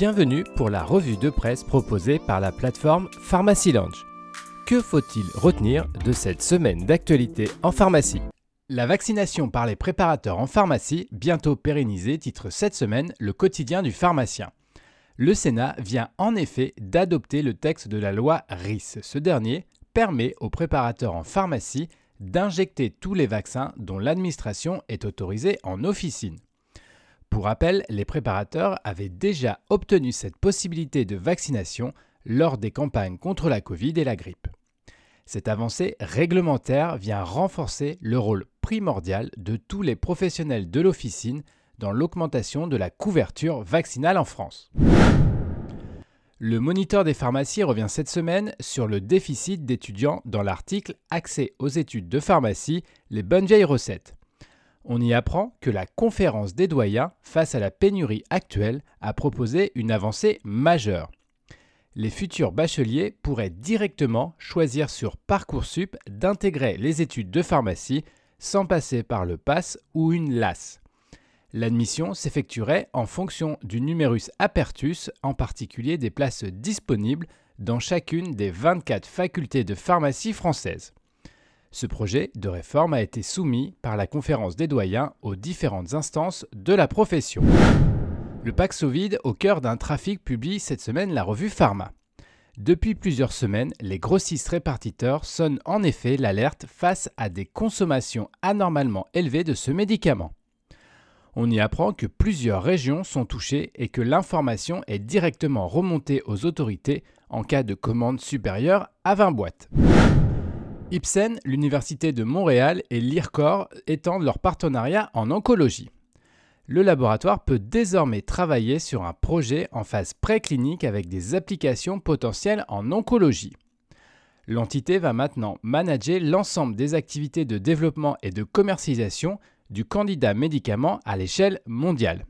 Bienvenue pour la revue de presse proposée par la plateforme Pharmacy Lounge. Que faut-il retenir de cette semaine d'actualité en pharmacie? La vaccination par les préparateurs en pharmacie, bientôt pérennisée, titre cette semaine le quotidien du pharmacien. Le Sénat vient en effet d'adopter le texte de la loi RIS. Ce dernier permet aux préparateurs en pharmacie d'injecter tous les vaccins dont l'administration est autorisée en officine. Pour rappel, les préparateurs avaient déjà obtenu cette possibilité de vaccination lors des campagnes contre la Covid et la grippe. Cette avancée réglementaire vient renforcer le rôle primordial de tous les professionnels de l'officine dans l'augmentation de la couverture vaccinale en France. Le moniteur des pharmacies revient cette semaine sur le déficit d'étudiants dans l'article Accès aux études de pharmacie, les bonnes vieilles recettes. On y apprend que la conférence des doyens, face à la pénurie actuelle, a proposé une avancée majeure. Les futurs bacheliers pourraient directement choisir sur Parcoursup d'intégrer les études de pharmacie sans passer par le PASS ou une LAS. L'admission s'effectuerait en fonction du numerus apertus, en particulier des places disponibles dans chacune des 24 facultés de pharmacie françaises. Ce projet de réforme a été soumis par la conférence des doyens aux différentes instances de la profession. Le Paxovid au cœur d'un trafic publie cette semaine la revue Pharma. Depuis plusieurs semaines, les grossistes répartiteurs sonnent en effet l'alerte face à des consommations anormalement élevées de ce médicament on y apprend que plusieurs régions sont touchées et que l'information est directement remontée aux autorités en cas de commande supérieure à 20 boîtes. Ipsen, l'Université de Montréal et l'IRCOR étendent leur partenariat en oncologie. Le laboratoire peut désormais travailler sur un projet en phase préclinique avec des applications potentielles en oncologie. L'entité va maintenant manager l'ensemble des activités de développement et de commercialisation du candidat médicament à l'échelle mondiale.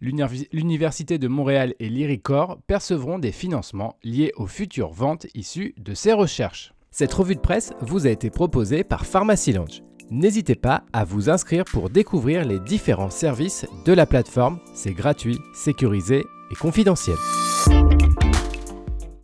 L'Université de Montréal et l'IRICOR percevront des financements liés aux futures ventes issues de ces recherches. Cette revue de presse vous a été proposée par Pharmacy Lounge. N'hésitez pas à vous inscrire pour découvrir les différents services de la plateforme. C'est gratuit, sécurisé et confidentiel.